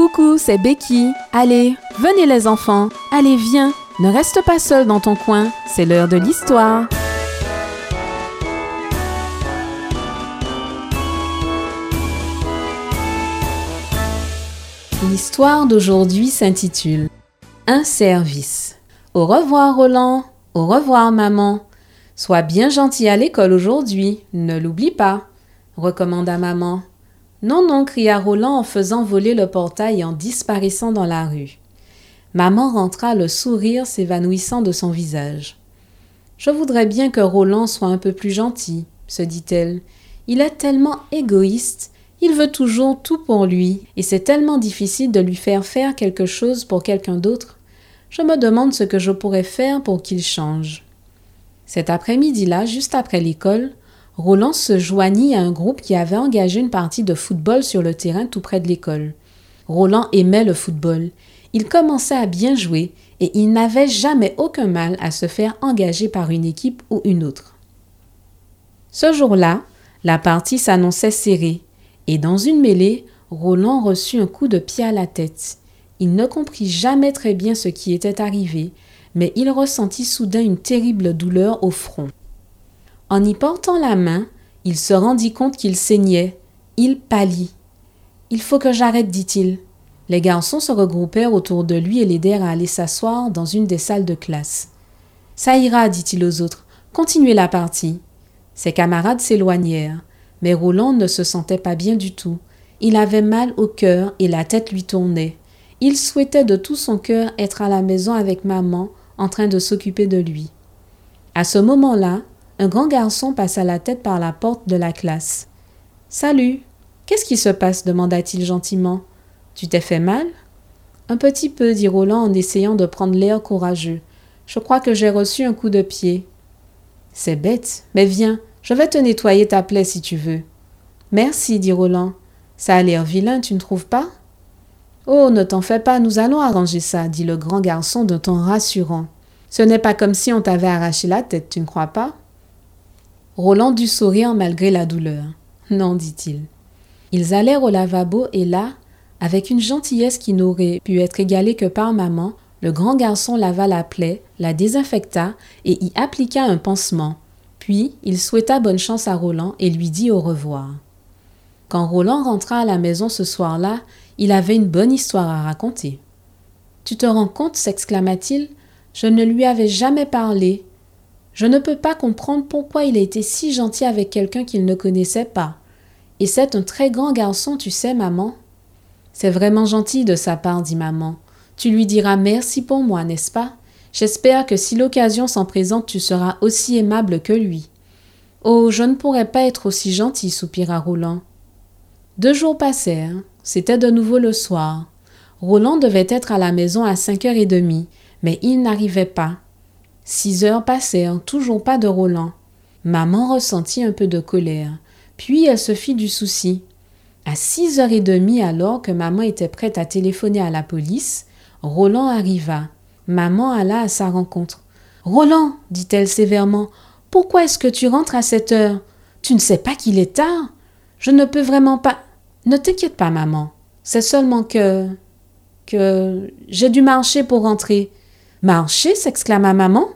Coucou, c'est Becky. Allez, venez les enfants. Allez, viens. Ne reste pas seul dans ton coin. C'est l'heure de l'histoire. L'histoire d'aujourd'hui s'intitule Un service. Au revoir Roland. Au revoir maman. Sois bien gentil à l'école aujourd'hui. Ne l'oublie pas, recommanda maman. Non, non, cria Roland en faisant voler le portail et en disparaissant dans la rue. Maman rentra, le sourire s'évanouissant de son visage. Je voudrais bien que Roland soit un peu plus gentil, se dit-elle. Il est tellement égoïste, il veut toujours tout pour lui, et c'est tellement difficile de lui faire faire quelque chose pour quelqu'un d'autre. Je me demande ce que je pourrais faire pour qu'il change. Cet après-midi-là, juste après l'école, Roland se joignit à un groupe qui avait engagé une partie de football sur le terrain tout près de l'école. Roland aimait le football. Il commençait à bien jouer et il n'avait jamais aucun mal à se faire engager par une équipe ou une autre. Ce jour-là, la partie s'annonçait serrée et dans une mêlée, Roland reçut un coup de pied à la tête. Il ne comprit jamais très bien ce qui était arrivé, mais il ressentit soudain une terrible douleur au front. En y portant la main, il se rendit compte qu'il saignait. Il pâlit. Il faut que j'arrête, dit-il. Les garçons se regroupèrent autour de lui et l'aidèrent à aller s'asseoir dans une des salles de classe. Ça ira, dit-il aux autres. Continuez la partie. Ses camarades s'éloignèrent. Mais Roland ne se sentait pas bien du tout. Il avait mal au cœur et la tête lui tournait. Il souhaitait de tout son cœur être à la maison avec maman, en train de s'occuper de lui. À ce moment-là, un grand garçon passa la tête par la porte de la classe. Salut. Qu'est-ce qui se passe? demanda-t-il gentiment. Tu t'es fait mal? Un petit peu, dit Roland en essayant de prendre l'air courageux. Je crois que j'ai reçu un coup de pied. C'est bête, mais viens, je vais te nettoyer ta plaie si tu veux. Merci, dit Roland. Ça a l'air vilain, tu ne trouves pas Oh, ne t'en fais pas, nous allons arranger ça, dit le grand garçon d'un ton rassurant. Ce n'est pas comme si on t'avait arraché la tête, tu ne crois pas? Roland dut sourire malgré la douleur. Non, dit-il. Ils allèrent au lavabo et là, avec une gentillesse qui n'aurait pu être égalée que par maman, le grand garçon lava la plaie, la désinfecta et y appliqua un pansement. Puis il souhaita bonne chance à Roland et lui dit au revoir. Quand Roland rentra à la maison ce soir-là, il avait une bonne histoire à raconter. Tu te rends compte s'exclama-t-il, je ne lui avais jamais parlé. Je ne peux pas comprendre pourquoi il a été si gentil avec quelqu'un qu'il ne connaissait pas. Et c'est un très grand garçon, tu sais, maman. C'est vraiment gentil de sa part, dit maman. Tu lui diras merci pour moi, n'est-ce pas? J'espère que si l'occasion s'en présente, tu seras aussi aimable que lui. Oh, je ne pourrais pas être aussi gentil, soupira Roland. Deux jours passèrent. C'était de nouveau le soir. Roland devait être à la maison à cinq heures et demie, mais il n'arrivait pas. Six heures passèrent, toujours pas de Roland. Maman ressentit un peu de colère, puis elle se fit du souci. À six heures et demie, alors que maman était prête à téléphoner à la police, Roland arriva. Maman alla à sa rencontre. Roland, dit-elle sévèrement, pourquoi est-ce que tu rentres à cette heure? Tu ne sais pas qu'il est tard Je ne peux vraiment pas. Ne t'inquiète pas, maman. C'est seulement que. que. j'ai dû marcher pour rentrer. Marcher s'exclama maman.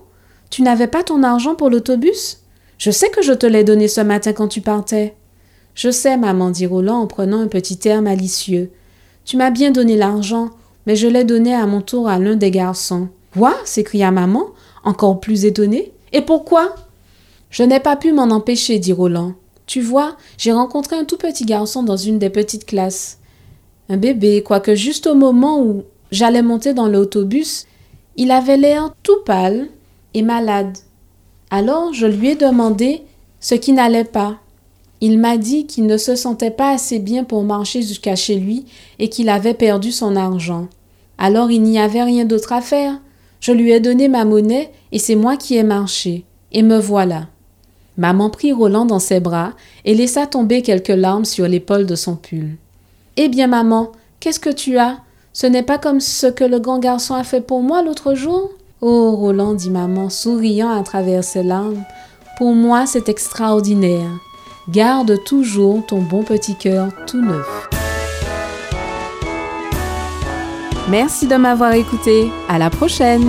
Tu n'avais pas ton argent pour l'autobus? Je sais que je te l'ai donné ce matin quand tu partais. Je sais, maman, dit Roland en prenant un petit air malicieux. Tu m'as bien donné l'argent, mais je l'ai donné à mon tour à l'un des garçons. Quoi? s'écria maman, encore plus étonnée. Et pourquoi? Je n'ai pas pu m'en empêcher, dit Roland. Tu vois, j'ai rencontré un tout petit garçon dans une des petites classes. Un bébé, quoique juste au moment où j'allais monter dans l'autobus, il avait l'air tout pâle et malade. Alors je lui ai demandé ce qui n'allait pas. Il m'a dit qu'il ne se sentait pas assez bien pour marcher jusqu'à chez lui et qu'il avait perdu son argent. Alors il n'y avait rien d'autre à faire. Je lui ai donné ma monnaie et c'est moi qui ai marché. Et me voilà. Maman prit Roland dans ses bras et laissa tomber quelques larmes sur l'épaule de son pull. Eh bien, maman, qu'est-ce que tu as? Ce n'est pas comme ce que le grand garçon a fait pour moi l'autre jour? Oh, Roland, dit maman, souriant à travers ses larmes, pour moi c'est extraordinaire. Garde toujours ton bon petit cœur tout neuf. Merci de m'avoir écouté. À la prochaine!